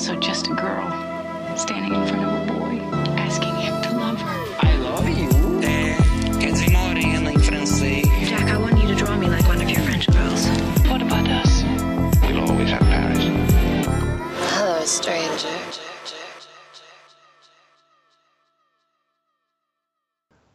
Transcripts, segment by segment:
also just a girl standing in front of a boy, asking him to love her. I love you. É, quer dizer morena em francês. Jack, I want you to draw me like one of your French girls. What about us? We'll always have Paris. Hello, stranger.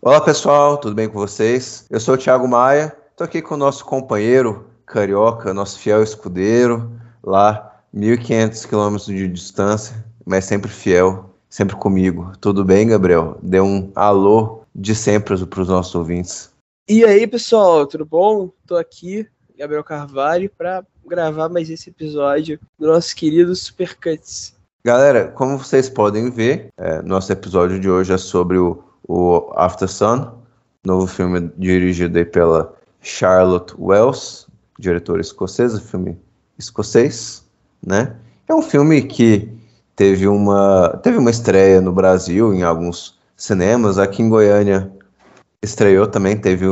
Olá pessoal, tudo bem com vocês? Eu sou o Thiago Maia, estou aqui com o nosso companheiro carioca, nosso fiel escudeiro, lá 1.500 quilômetros de distância, mas sempre fiel, sempre comigo. Tudo bem, Gabriel? Dê um alô de sempre para os nossos ouvintes. E aí, pessoal, tudo bom? Tô aqui, Gabriel Carvalho, para gravar mais esse episódio do nosso querido Supercuts. Galera, como vocês podem ver, é, nosso episódio de hoje é sobre o, o After Sun, novo filme dirigido aí pela Charlotte Wells, diretora escocesa, filme escocês, né? É um filme que teve uma, teve uma estreia no Brasil, em alguns cinemas, aqui em Goiânia estreou também, teve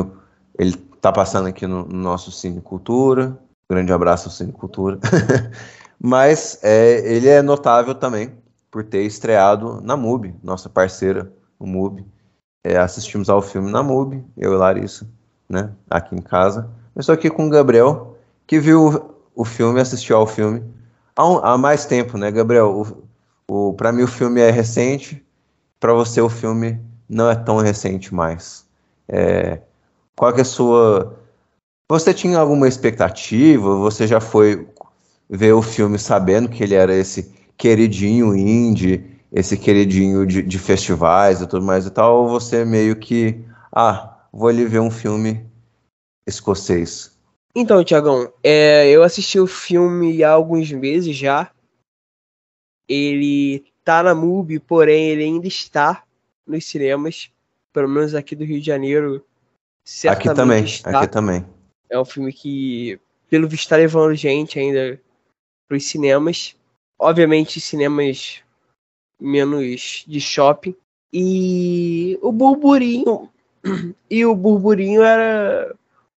ele tá passando aqui no, no nosso Cine Cultura, grande abraço ao Cine Cultura, mas é, ele é notável também por ter estreado na MUBI, nossa parceira, o MUBI, é, assistimos ao filme na MUBI, eu e Larissa, né, aqui em casa, eu estou aqui com o Gabriel, que viu o filme, assistiu ao filme há, um, há mais tempo, né, Gabriel? O, o, para mim o filme é recente, para você o filme não é tão recente mais. É, qual é a sua... Você tinha alguma expectativa? Você já foi ver o filme sabendo que ele era esse queridinho indie, esse queridinho de, de festivais e tudo mais e tal, ou você meio que, ah, vou ali ver um filme escocês? Então, Tiagão, é, eu assisti o filme há alguns meses já. Ele tá na MUBI, porém ele ainda está nos cinemas, pelo menos aqui do Rio de Janeiro. Aqui também, está. aqui também. É um filme que, pelo visto, está levando gente ainda para os cinemas. Obviamente, cinemas menos de shopping. E o burburinho. E o burburinho era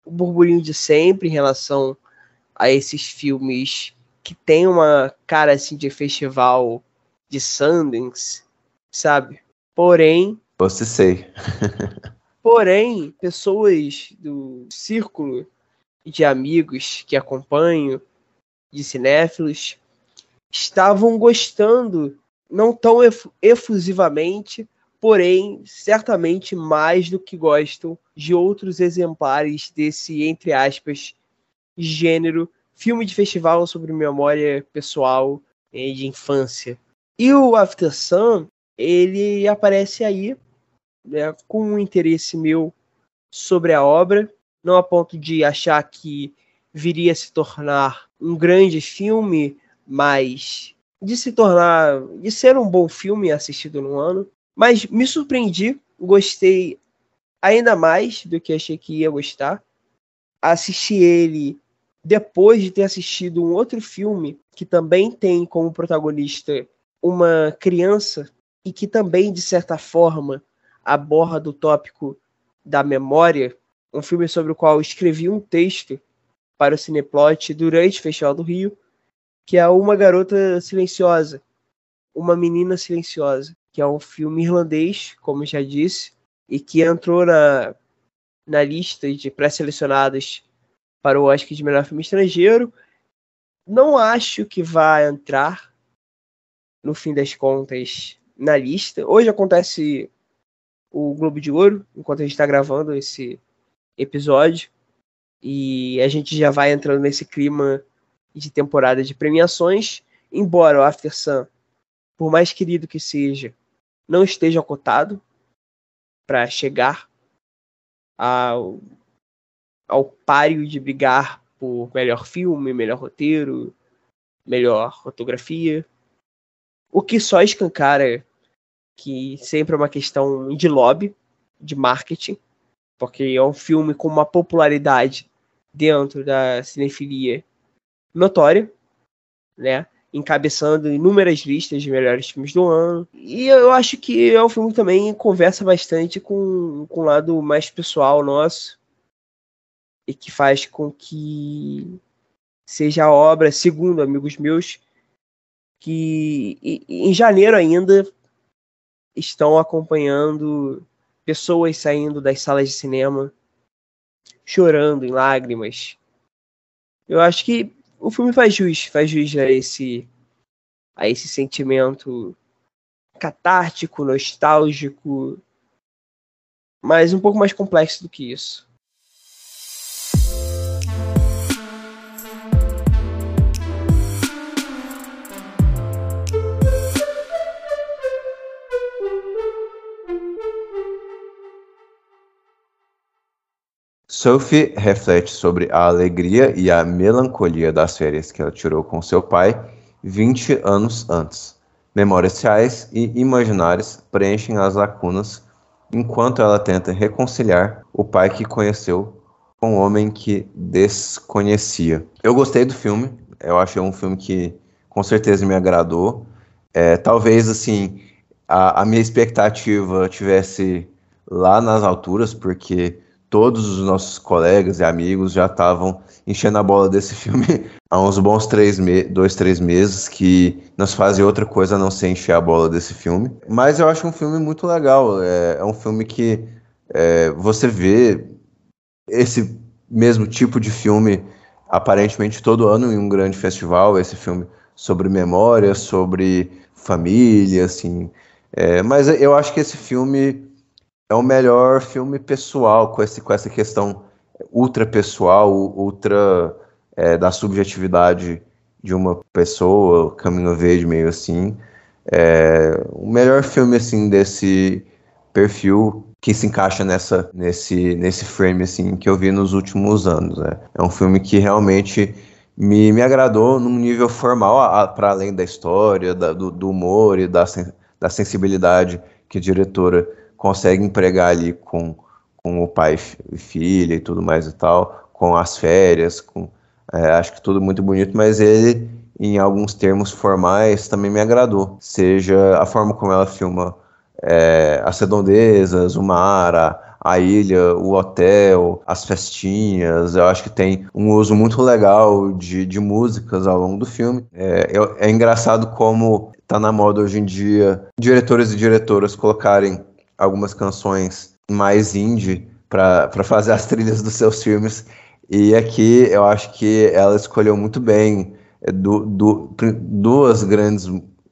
o burburinho de sempre em relação a esses filmes que tem uma cara assim de festival de Sundance, sabe? Porém, você sei. porém, pessoas do círculo de amigos que acompanho, de cinéfilos, estavam gostando, não tão efusivamente, porém, certamente mais do que gostam de outros exemplares desse, entre aspas, gênero, filme de festival sobre memória pessoal e de infância. E o After Sun, ele aparece aí né, com um interesse meu sobre a obra, não a ponto de achar que viria a se tornar um grande filme, mas de se tornar, de ser um bom filme assistido no ano, mas me surpreendi, gostei ainda mais do que achei que ia gostar. Assisti ele depois de ter assistido um outro filme que também tem como protagonista uma criança e que também, de certa forma, aborda o tópico da memória, um filme sobre o qual escrevi um texto para o Cineplot durante o Festival do Rio, que é Uma Garota Silenciosa, Uma Menina Silenciosa, que é um filme irlandês, como já disse, e que entrou na, na lista de pré-selecionados para o Oscar de melhor filme estrangeiro. Não acho que vai entrar, no fim das contas, na lista. Hoje acontece o Globo de Ouro, enquanto a gente está gravando esse episódio. E a gente já vai entrando nesse clima de temporada de premiações. Embora o After Sun, por mais querido que seja, não esteja cotado para chegar ao, ao páreo de brigar por melhor filme, melhor roteiro, melhor fotografia. O que só escancara que sempre é uma questão de lobby, de marketing, porque é um filme com uma popularidade dentro da cinefilia notória, né? Encabeçando inúmeras listas de melhores filmes do ano. E eu acho que é um filme que também conversa bastante com, com o lado mais pessoal nosso e que faz com que seja a obra, segundo amigos meus, que em janeiro ainda estão acompanhando pessoas saindo das salas de cinema chorando em lágrimas. Eu acho que o filme faz jus, faz jus a esse a esse sentimento catártico, nostálgico, mas um pouco mais complexo do que isso. Sophie reflete sobre a alegria e a melancolia das férias que ela tirou com seu pai 20 anos antes. Memórias reais e imaginárias preenchem as lacunas enquanto ela tenta reconciliar o pai que conheceu com o homem que desconhecia. Eu gostei do filme, eu achei um filme que com certeza me agradou. É, talvez assim a, a minha expectativa tivesse lá nas alturas, porque todos os nossos colegas e amigos já estavam enchendo a bola desse filme há uns bons três dois, três meses, que nos fazem outra coisa a não ser encher a bola desse filme. Mas eu acho um filme muito legal. É, é um filme que é, você vê esse mesmo tipo de filme aparentemente todo ano em um grande festival. Esse filme sobre memória, sobre família, assim. É, mas eu acho que esse filme é o melhor filme pessoal com, esse, com essa questão ultra pessoal, ultra é, da subjetividade de uma pessoa, caminho verde meio assim. É, o melhor filme assim desse perfil que se encaixa nessa nesse nesse frame assim que eu vi nos últimos anos. Né? É um filme que realmente me, me agradou num nível formal, para além da história, da, do, do, humor e da, da sensibilidade que a diretora consegue empregar ali com, com o pai e filha e tudo mais e tal, com as férias, com é, acho que tudo muito bonito, mas ele em alguns termos formais também me agradou, seja a forma como ela filma é, as redondezas, o mar, a, a ilha, o hotel, as festinhas. Eu acho que tem um uso muito legal de, de músicas ao longo do filme. É, é, é engraçado como tá na moda hoje em dia diretores e diretoras colocarem algumas canções mais indie para fazer as trilhas dos seus filmes. E aqui eu acho que ela escolheu muito bem do, do, duas grandes,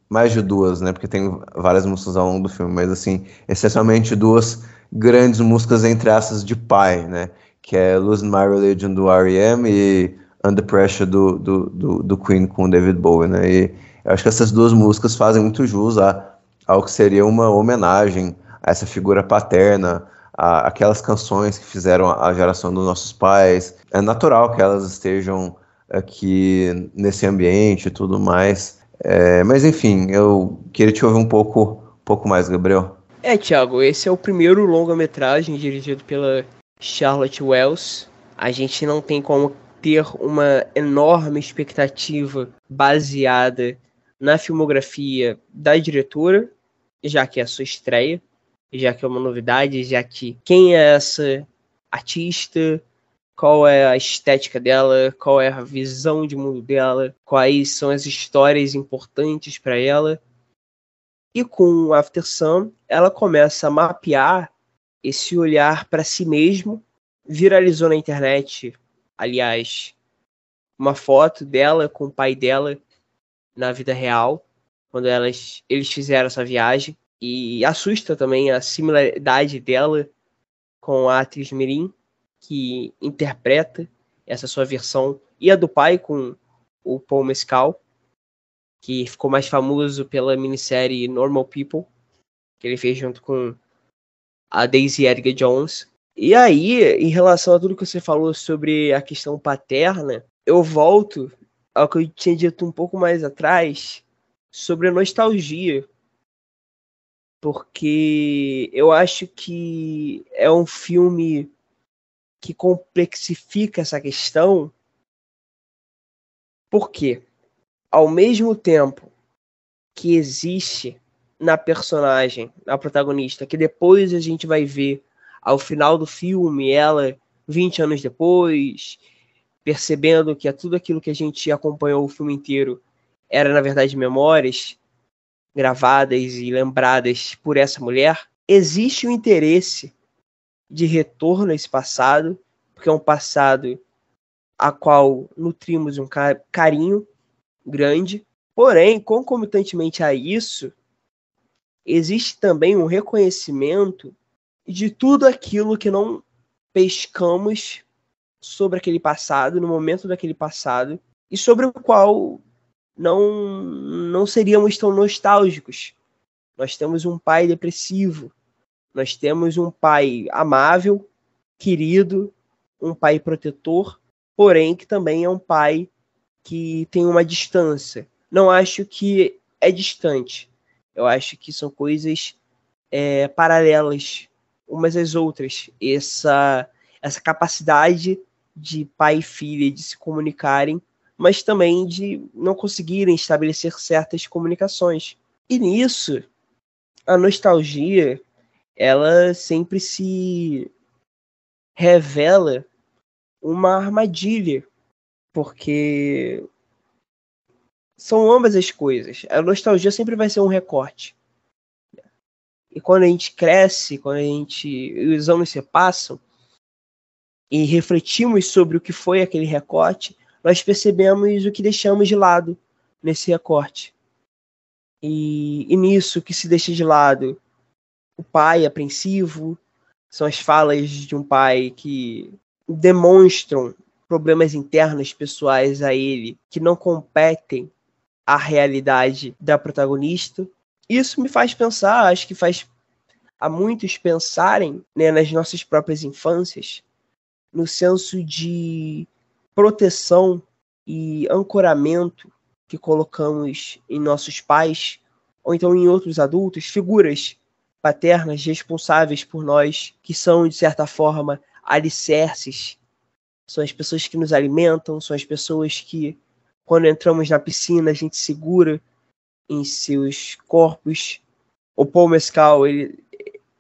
mais de duas, né? Porque tem várias músicas ao longo do filme, mas assim, essencialmente duas grandes músicas entre aspas de pai, né? Que é Losing My Religion do R.E.M. e Under Pressure do, do, do, do, Queen com David Bowie, né? E eu acho que essas duas músicas fazem muito jus a, ao que seria uma homenagem a essa figura paterna, a, aquelas canções que fizeram a geração dos nossos pais. É natural que elas estejam aqui nesse ambiente e tudo mais. É, mas enfim, eu queria te ouvir um pouco, um pouco mais, Gabriel. É, Thiago, esse é o primeiro longa-metragem dirigido pela Charlotte Wells. A gente não tem como ter uma enorme expectativa baseada na filmografia da diretora, já que é a sua estreia já que é uma novidade, já que quem é essa artista, qual é a estética dela, qual é a visão de mundo dela, quais são as histórias importantes para ela. E com After Sun, ela começa a mapear esse olhar para si mesmo. Viralizou na internet, aliás, uma foto dela com o pai dela na vida real, quando elas, eles fizeram essa viagem. E assusta também a similaridade dela com a atriz Mirim, que interpreta essa sua versão, e a do pai com o Paul Mescal, que ficou mais famoso pela minissérie Normal People, que ele fez junto com a Daisy Edgar Jones. E aí, em relação a tudo que você falou sobre a questão paterna, eu volto ao que eu tinha dito um pouco mais atrás sobre a nostalgia porque eu acho que é um filme que complexifica essa questão. Porque, ao mesmo tempo que existe na personagem, na protagonista, que depois a gente vai ver ao final do filme, ela 20 anos depois, percebendo que é tudo aquilo que a gente acompanhou o filme inteiro era na verdade memórias gravadas e lembradas por essa mulher, existe um interesse de retorno a esse passado, porque é um passado a qual nutrimos um carinho grande. Porém, concomitantemente a isso, existe também um reconhecimento de tudo aquilo que não pescamos sobre aquele passado, no momento daquele passado, e sobre o qual não, não seríamos tão nostálgicos. Nós temos um pai depressivo, nós temos um pai amável, querido, um pai protetor, porém que também é um pai que tem uma distância. Não acho que é distante. Eu acho que são coisas é, paralelas umas às outras. Essa, essa capacidade de pai e filha de se comunicarem, mas também de não conseguirem estabelecer certas comunicações. E nisso, a nostalgia, ela sempre se revela uma armadilha, porque são ambas as coisas. A nostalgia sempre vai ser um recorte. E quando a gente cresce, quando a gente os anos se passam e refletimos sobre o que foi aquele recorte, nós percebemos o que deixamos de lado nesse recorte. E, e nisso que se deixa de lado o pai apreensivo, são as falas de um pai que demonstram problemas internos pessoais a ele que não competem à realidade da protagonista. Isso me faz pensar, acho que faz a muitos pensarem né, nas nossas próprias infâncias, no senso de proteção e ancoramento que colocamos em nossos pais ou então em outros adultos, figuras paternas responsáveis por nós, que são, de certa forma, alicerces. São as pessoas que nos alimentam, são as pessoas que, quando entramos na piscina, a gente segura em seus corpos. O Paul Mescal, ele,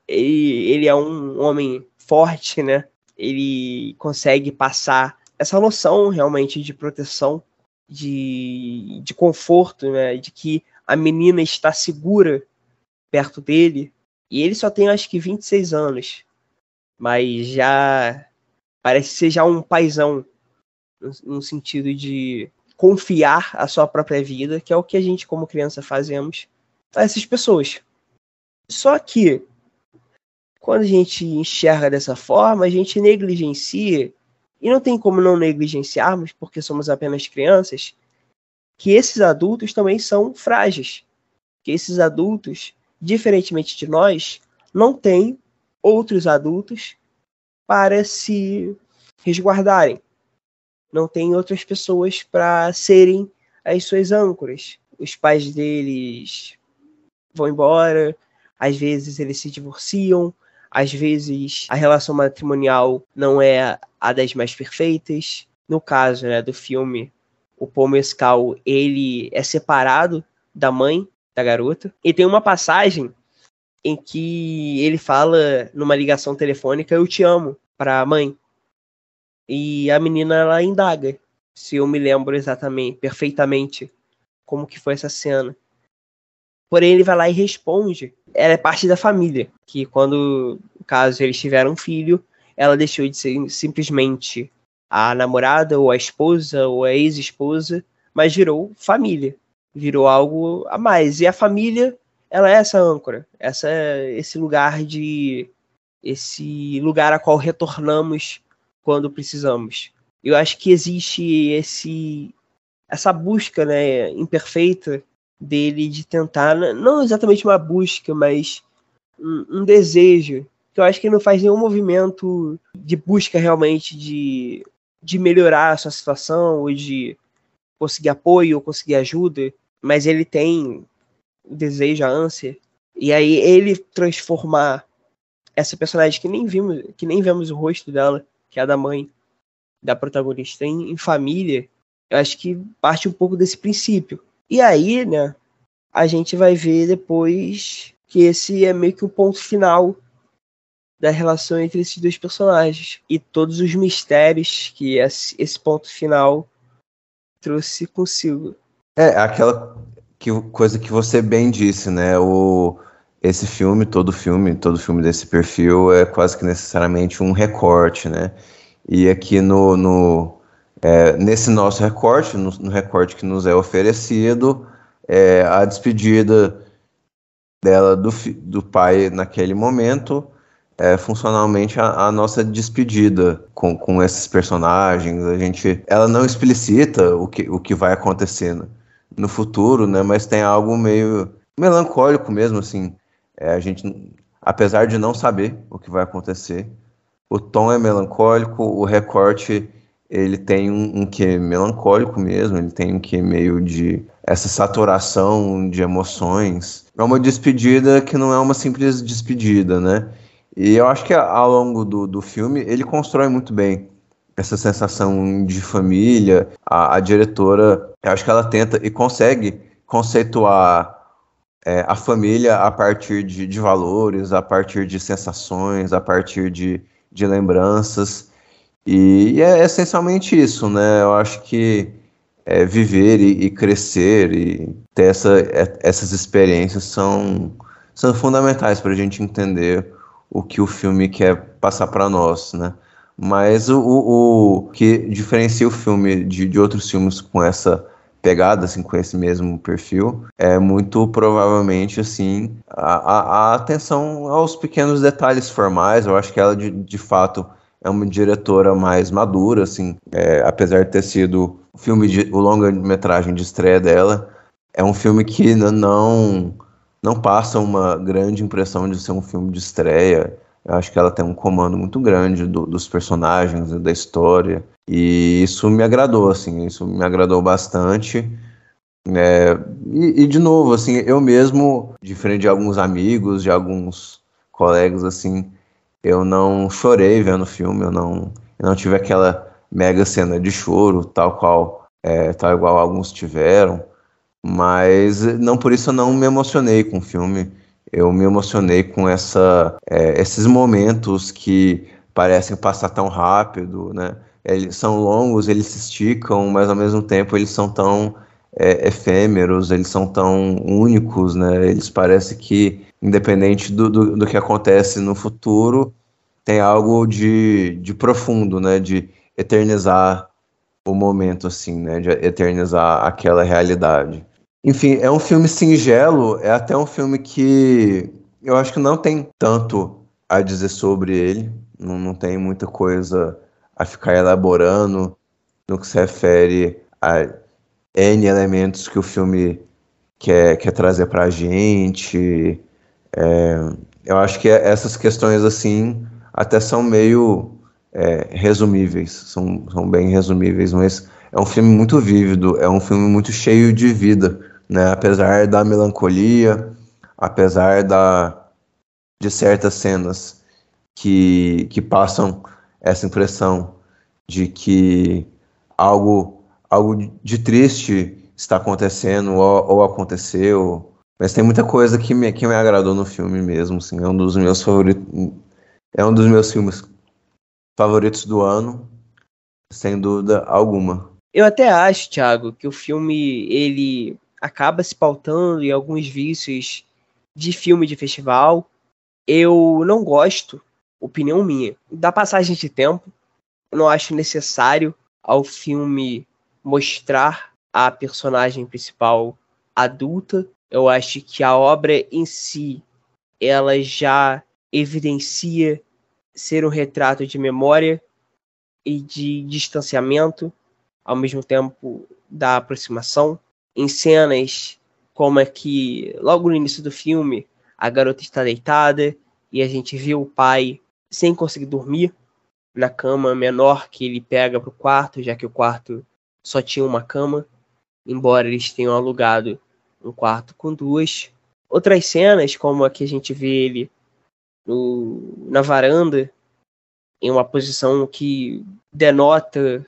ele, ele é um homem forte, né? Ele consegue passar essa noção realmente de proteção, de, de conforto, né? De que a menina está segura perto dele, e ele só tem acho que 26 anos. Mas já parece ser já um paizão no, sentido de confiar a sua própria vida, que é o que a gente como criança fazemos a essas pessoas. Só que quando a gente enxerga dessa forma, a gente negligencia, e não tem como não negligenciarmos, porque somos apenas crianças, que esses adultos também são frágeis. Que esses adultos diferentemente de nós, não tem outros adultos para se resguardarem. Não tem outras pessoas para serem as suas âncoras. Os pais deles vão embora, às vezes eles se divorciam, às vezes a relação matrimonial não é a das mais perfeitas. No caso né, do filme, o Paul Mescal, ele é separado da mãe da garota. E tem uma passagem em que ele fala numa ligação telefônica eu te amo para a mãe. E a menina ela indaga se eu me lembro exatamente, perfeitamente como que foi essa cena. Porém ele vai lá e responde. Ela é parte da família, que quando, caso eles tiveram um filho, ela deixou de ser simplesmente a namorada ou a esposa ou a ex-esposa, mas virou família virou algo a mais. E a família, ela é essa âncora, essa esse lugar de esse lugar a qual retornamos quando precisamos. Eu acho que existe esse essa busca, né, imperfeita dele de tentar não exatamente uma busca, mas um, um desejo que eu acho que ele não faz nenhum movimento de busca realmente de, de melhorar a sua situação ou de conseguir apoio ou conseguir ajuda mas ele tem o desejo, a ânsia. E aí ele transformar essa personagem que nem vimos, que nem vemos o rosto dela, que é a da mãe da protagonista em, em família, eu acho que parte um pouco desse princípio. E aí, né, a gente vai ver depois que esse é meio que o ponto final da relação entre esses dois personagens e todos os mistérios que esse, ponto final trouxe consigo. É, aquela que, coisa que você bem disse, né? O, esse filme, todo filme, todo filme desse perfil é quase que necessariamente um recorte, né? E aqui no, no é, nesse nosso recorte, no, no, recorte que nos é oferecido, é, a despedida dela do, do pai naquele momento é funcionalmente a, a, nossa despedida com, com esses personagens. A gente, ela não explicita o que, o que vai acontecendo no futuro, né? Mas tem algo meio melancólico mesmo, assim. É, a gente, apesar de não saber o que vai acontecer, o tom é melancólico, o recorte ele tem um, um que melancólico mesmo, ele tem um que meio de essa saturação de emoções. É uma despedida que não é uma simples despedida, né? E eu acho que ao longo do, do filme ele constrói muito bem essa sensação de família. A, a diretora, eu acho que ela tenta e consegue conceituar é, a família a partir de, de, valores, a partir de sensações, a partir de, de lembranças. E, é essencialmente isso, né? Eu acho que é, viver e, e, crescer e ter essa, é, essas experiências são, são fundamentais para a gente entender o que o filme quer passar para nós, né? Mas o, o, o, que diferencia o filme de, de outros filmes com essa pegada, assim, com esse mesmo perfil, é muito provavelmente, assim, a, a, a atenção aos pequenos detalhes formais. Eu acho que ela, de, de fato, é uma diretora mais madura, assim, é, apesar de ter sido o filme de, o longa-metragem de estreia dela, é um filme que não não passa uma grande impressão de ser um filme de estreia. Eu acho que ela tem um comando muito grande do, dos personagens, da história. E isso me agradou, assim, isso me agradou bastante. É, e, e, de novo, assim, eu mesmo, diferente de alguns amigos, de alguns colegas, assim, eu não chorei vendo o filme, eu não, eu não tive aquela mega cena de choro, tal qual, é, tal igual alguns tiveram. Mas não por isso eu não me emocionei com o filme. Eu me emocionei com essa, é, esses momentos que parecem passar tão rápido, né? Eles são longos, eles se esticam, mas ao mesmo tempo eles são tão é, efêmeros, eles são tão únicos, né? Eles parecem que, independente do, do, do, que acontece no futuro, tem algo de, de profundo, né? De eternizar o momento, assim, né? De eternizar aquela realidade. Enfim, é um filme singelo, é até um filme que eu acho que não tem tanto a dizer sobre ele, não, não tem muita coisa a ficar elaborando no que se refere a N elementos que o filme quer, quer trazer pra gente. É, eu acho que essas questões, assim, até são meio é, resumíveis, são, são bem resumíveis, mas é um filme muito vívido, é um filme muito cheio de vida né? Apesar da melancolia, apesar da de certas cenas que, que passam essa impressão de que algo algo de triste está acontecendo ou, ou aconteceu, mas tem muita coisa que me, que me agradou no filme mesmo, assim, é um dos meus favoritos, é um dos meus filmes favoritos do ano, sem dúvida alguma. Eu até acho, Thiago, que o filme ele acaba se pautando em alguns vícios de filme de festival. Eu não gosto, opinião minha, da passagem de tempo. Eu não acho necessário ao filme mostrar a personagem principal adulta. Eu acho que a obra em si ela já evidencia ser um retrato de memória e de distanciamento, ao mesmo tempo da aproximação. Em cenas como é que logo no início do filme a garota está deitada e a gente vê o pai sem conseguir dormir na cama menor que ele pega para o quarto, já que o quarto só tinha uma cama, embora eles tenham alugado um quarto com duas. Outras cenas, como a que a gente vê ele no, na varanda, em uma posição que denota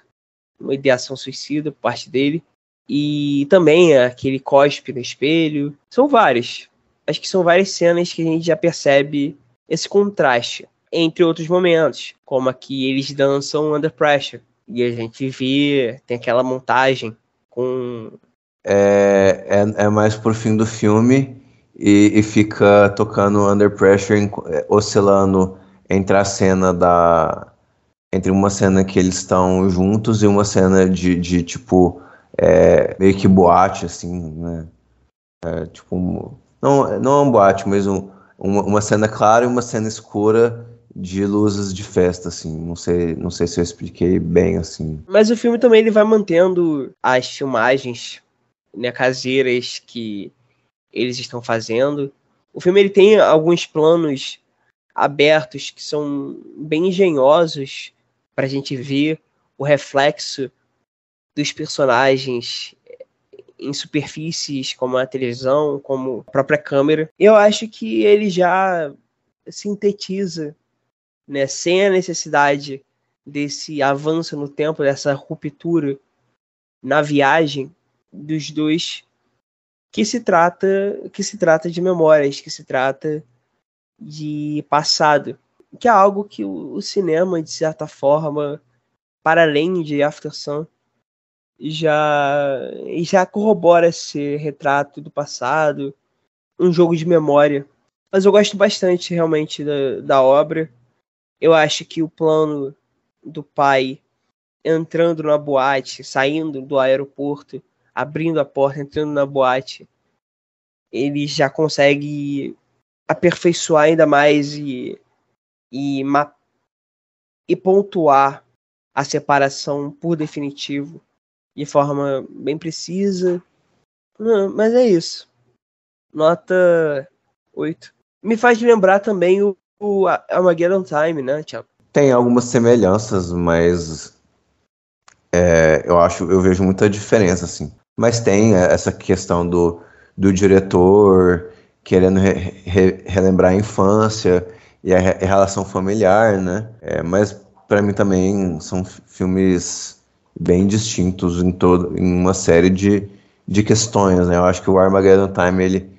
uma ideação suicida por parte dele. E também aquele cospe no espelho. São várias. Acho que são várias cenas que a gente já percebe esse contraste. Entre outros momentos, como aqui eles dançam Under Pressure. E a gente vê, tem aquela montagem com é, é, é mais pro fim do filme e, e fica tocando Under Pressure, é, oscilando entre a cena da. Entre uma cena que eles estão juntos e uma cena de, de tipo. é, meio que boate, assim, né? É, tipo. um- não, não é um boate, mas um- uma, uma cena clara e uma cena escura de luzes de festa, assim. Não sei, não sei se eu expliquei bem, assim. Mas o filme também ele vai mantendo as filmagens né, caseiras que eles estão fazendo. O filme ele tem alguns planos abertos que são bem engenhosos para a gente ver o reflexo dos personagens em superfícies como a televisão, como a própria câmera. Eu acho que ele já sintetiza, né, sem a necessidade desse avanço no tempo, dessa ruptura na viagem dos dois, que se trata que se trata de memórias, que se trata de passado, que é algo que o, cinema de certa forma, para além de After Sun, já já corrobora esse retrato do passado, um jogo de memória. Mas eu gosto bastante realmente da, da obra. Eu acho que o plano do pai entrando na boate, saindo do aeroporto, abrindo a porta, entrando na boate, ele já consegue aperfeiçoar ainda mais e, e, e pontuar a separação por definitivo de forma bem precisa. Não, mas é isso. Nota 8. Me faz lembrar também o, o Armageddon Time, né, Thiago? Tem algumas semelhanças, mas é, eu acho, eu vejo muita diferença, assim. Mas tem é, essa questão do, do diretor querendo re- re- relembrar a infância e a, a relação familiar, né? É, mas para mim também são fi- filmes bem distintos em todo, em uma série de, de questões, né? Eu acho que o Armageddon Time ele,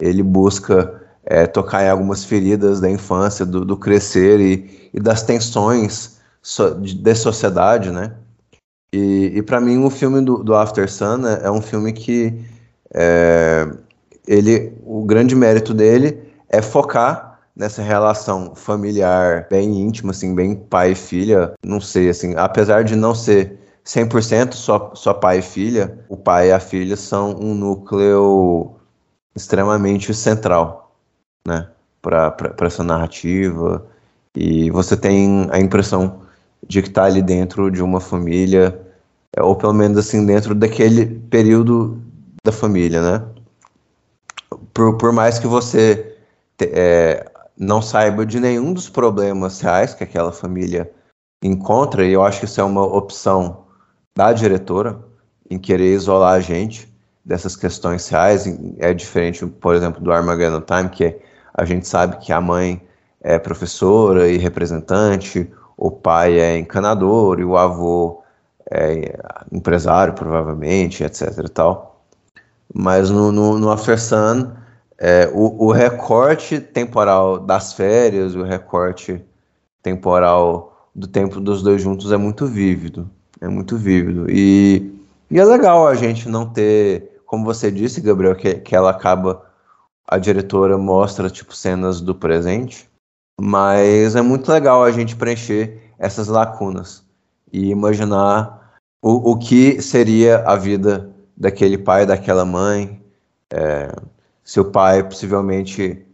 ele busca é, tocar em algumas feridas da infância, do, do crescer e, e das tensões so, de, de sociedade, né? E, e para mim o filme do, do After Sun é, é um filme que é, ele, o grande mérito dele é focar nessa relação familiar bem íntima, assim, bem pai e filha. Não sei, assim, apesar de não ser 100% só, só pai e filha, o pai e a filha são um núcleo extremamente central, né, para essa narrativa. E você tem a impressão de que está ali dentro de uma família, ou pelo menos assim, dentro daquele período da família, né? Por, por mais que você te- é, não saiba de nenhum dos problemas reais que aquela família encontra, e eu acho que isso é uma opção da diretora em querer isolar a gente dessas questões reais. É diferente, por exemplo, do Armageddon Time, que a gente sabe que a mãe é professora e representante, o pai é encanador e o avô é empresário, provavelmente, etc. e tal. Mas no, no, no After Sun, é, o, o recorte temporal das férias, o recorte temporal do tempo dos dois juntos é muito vívido. É muito vívido. E, e é legal a gente não ter, como você disse, Gabriel, que, que ela acaba, a diretora mostra tipo cenas do presente, mas é muito legal a gente preencher essas lacunas e imaginar o, o que seria a vida daquele pai, daquela mãe. É, seu pai possivelmente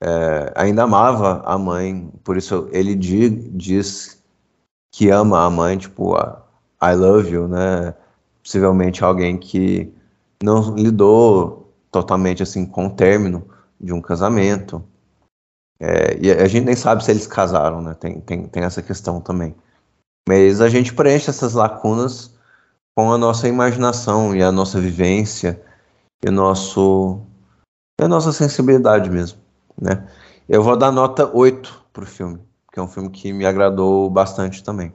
é, ainda amava a mãe, por isso ele di, diz que ama a mãe, tipo, I love you, né? Possivelmente alguém que não lidou totalmente assim com o término de um casamento. É, e a gente nem sabe se eles casaram, né? Tem, tem, tem essa questão também. Mas a gente preenche essas lacunas com a nossa imaginação e a nossa vivência e, nosso, e a nossa sensibilidade mesmo, né? Eu vou dar nota 8 pro filme, que é um filme que me agradou bastante também.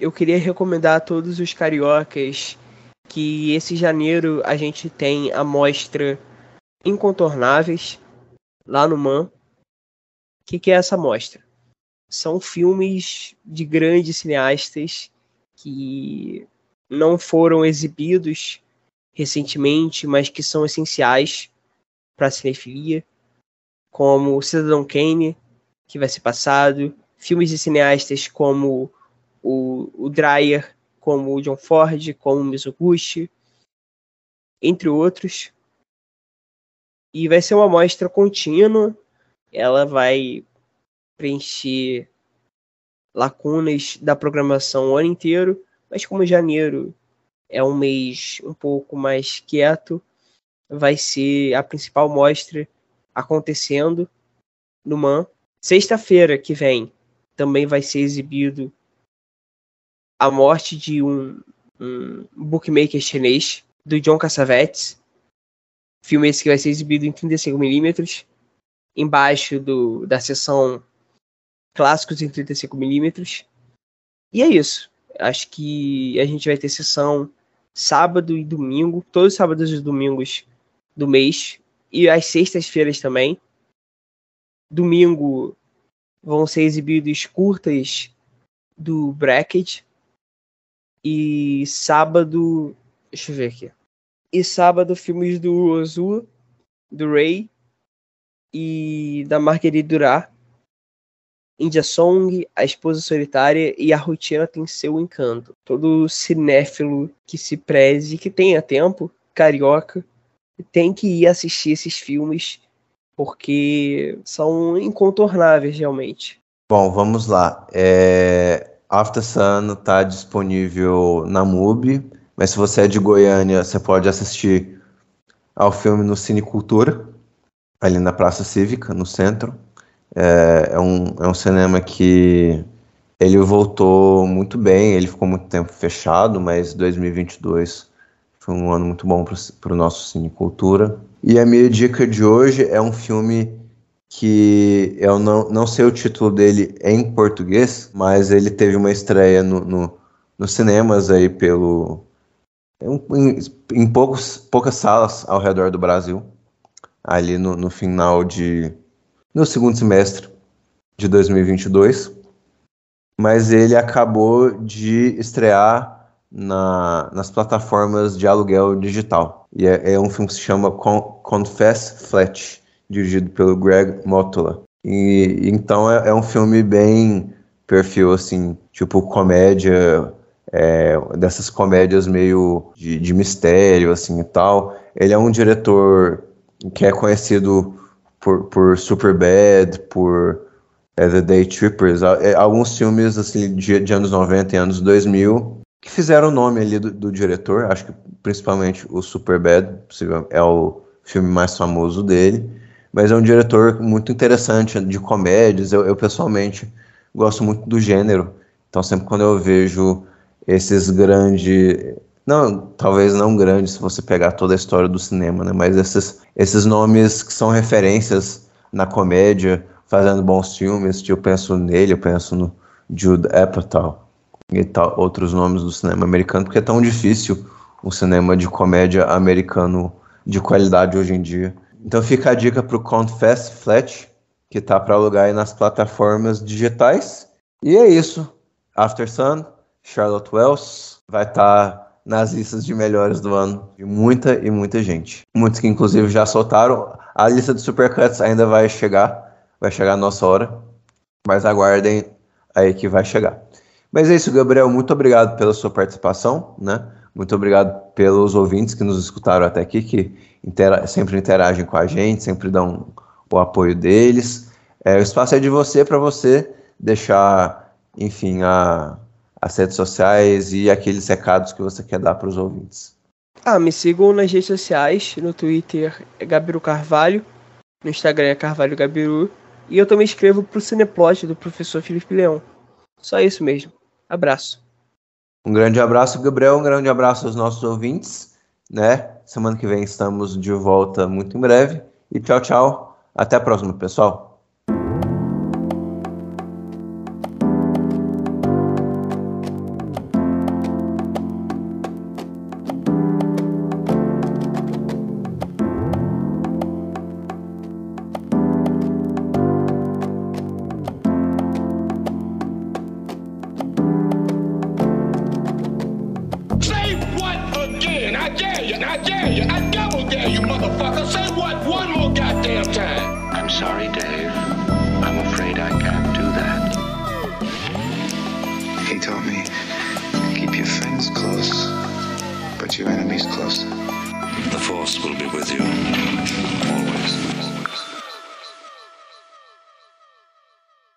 Eu queria recomendar a todos os cariocas que esse janeiro a gente tem a mostra Incontornáveis lá no MAN. O que, que é essa mostra? São filmes de grandes cineastas que não foram exibidos recentemente, mas que são essenciais para a cinefilia, como Cidadão Kane, que vai ser passado, filmes de cineastas como o, o Dreyer, como o John Ford, como o Mizoguchi, entre outros. E vai ser uma mostra contínua, ela vai preencher lacunas da programação o ano inteiro, mas como janeiro é um mês um pouco mais quieto, vai ser a principal mostra acontecendo no MAN. Sexta-feira que vem também vai ser exibido a morte de um, um bookmaker chinês, do John Cassavetes. Filme esse que vai ser exibido em 35mm, embaixo do, da seção clássicos em 35mm. E é isso. Acho que a gente vai ter sessão sábado e domingo, todos os sábados e domingos do mês, e às sextas-feiras também. Domingo vão ser exibidos curtas do Bracket. E sábado. Deixa eu ver aqui. E sábado, filmes do Ozu, do Ray e da Marguerite Duras. India Song, A Esposa Solitária e A Rotina tem seu encanto. Todo cinéfilo que se preze, que tenha tempo, carioca, tem que ir assistir esses filmes porque são incontornáveis realmente. Bom, vamos lá. É... After Sun está disponível na MUBI, mas se você é de Goiânia, você pode assistir ao filme no Cine Cultura, ali na Praça Cívica, no centro. É, é, um, é um cinema que ele voltou muito bem, ele ficou muito tempo fechado, mas 2022 foi um ano muito bom para o nosso Cine Cultura. E a minha dica de hoje é um filme que eu não, não sei o título dele em português, mas ele teve uma estreia no, no nos cinemas aí pelo em, em poucos, poucas salas ao redor do Brasil, ali no, no final de no segundo semestre de 2022, mas ele acabou de estrear na, nas plataformas de aluguel digital. E é, é um filme que se chama Con Confess Flat, dirigido pelo Greg Motola. E então é, é, um filme bem perfil assim, tipo comédia, é, dessas comédias meio de, de mistério assim e tal. Ele é um diretor que é conhecido por, por Superbad, por é, The Day Trippers, é, alguns filmes assim de, de, anos 90 e anos 2000 que fizeram o nome ali do, do diretor, acho que principalmente o Superbad é o filme mais famoso dele, mas é um diretor muito interessante de comédias, eu, eu pessoalmente gosto muito do gênero, então sempre quando eu vejo esses grandes não, talvez não grandes se você pegar toda a história do cinema, né? Mas esses, esses nomes que são referências na comédia, fazendo bons filmes, eu penso nele, eu penso no Jude Apatow e tal, outros nomes do cinema americano, porque é tão difícil o cinema de comédia americano de qualidade hoje em dia. Então fica a dica para o Confess Flat, que tá para alugar aí nas plataformas digitais. E é isso. After Sun, Charlotte Wells, vai estar tá nas listas de melhores do ano de muita e muita gente. Muitos que inclusive já soltaram. A lista de supercuts ainda vai chegar, vai chegar a nossa hora, mas aguardem aí que vai chegar. Mas é isso, Gabriel, muito obrigado pela sua participação, né? Muito obrigado pelos ouvintes que nos escutaram até aqui, que intera sempre interagem com a gente, sempre dão o apoio deles. É, o espaço é de você para você deixar, enfim, a, as redes sociais e aqueles recados que você quer dar para os ouvintes. Ah, me sigam nas redes sociais, no Twitter é Gabiru Carvalho, no Instagram é Carvalho Gabiru, e eu também escrevo para o Cineplot do professor Felipe Leão. Só isso mesmo. Abraço. Um grande abraço, Gabriel, um grande abraço aos nossos ouvintes, né? Semana que vem estamos de volta muito em breve. E tchau, tchau. Até a próxima, pessoal.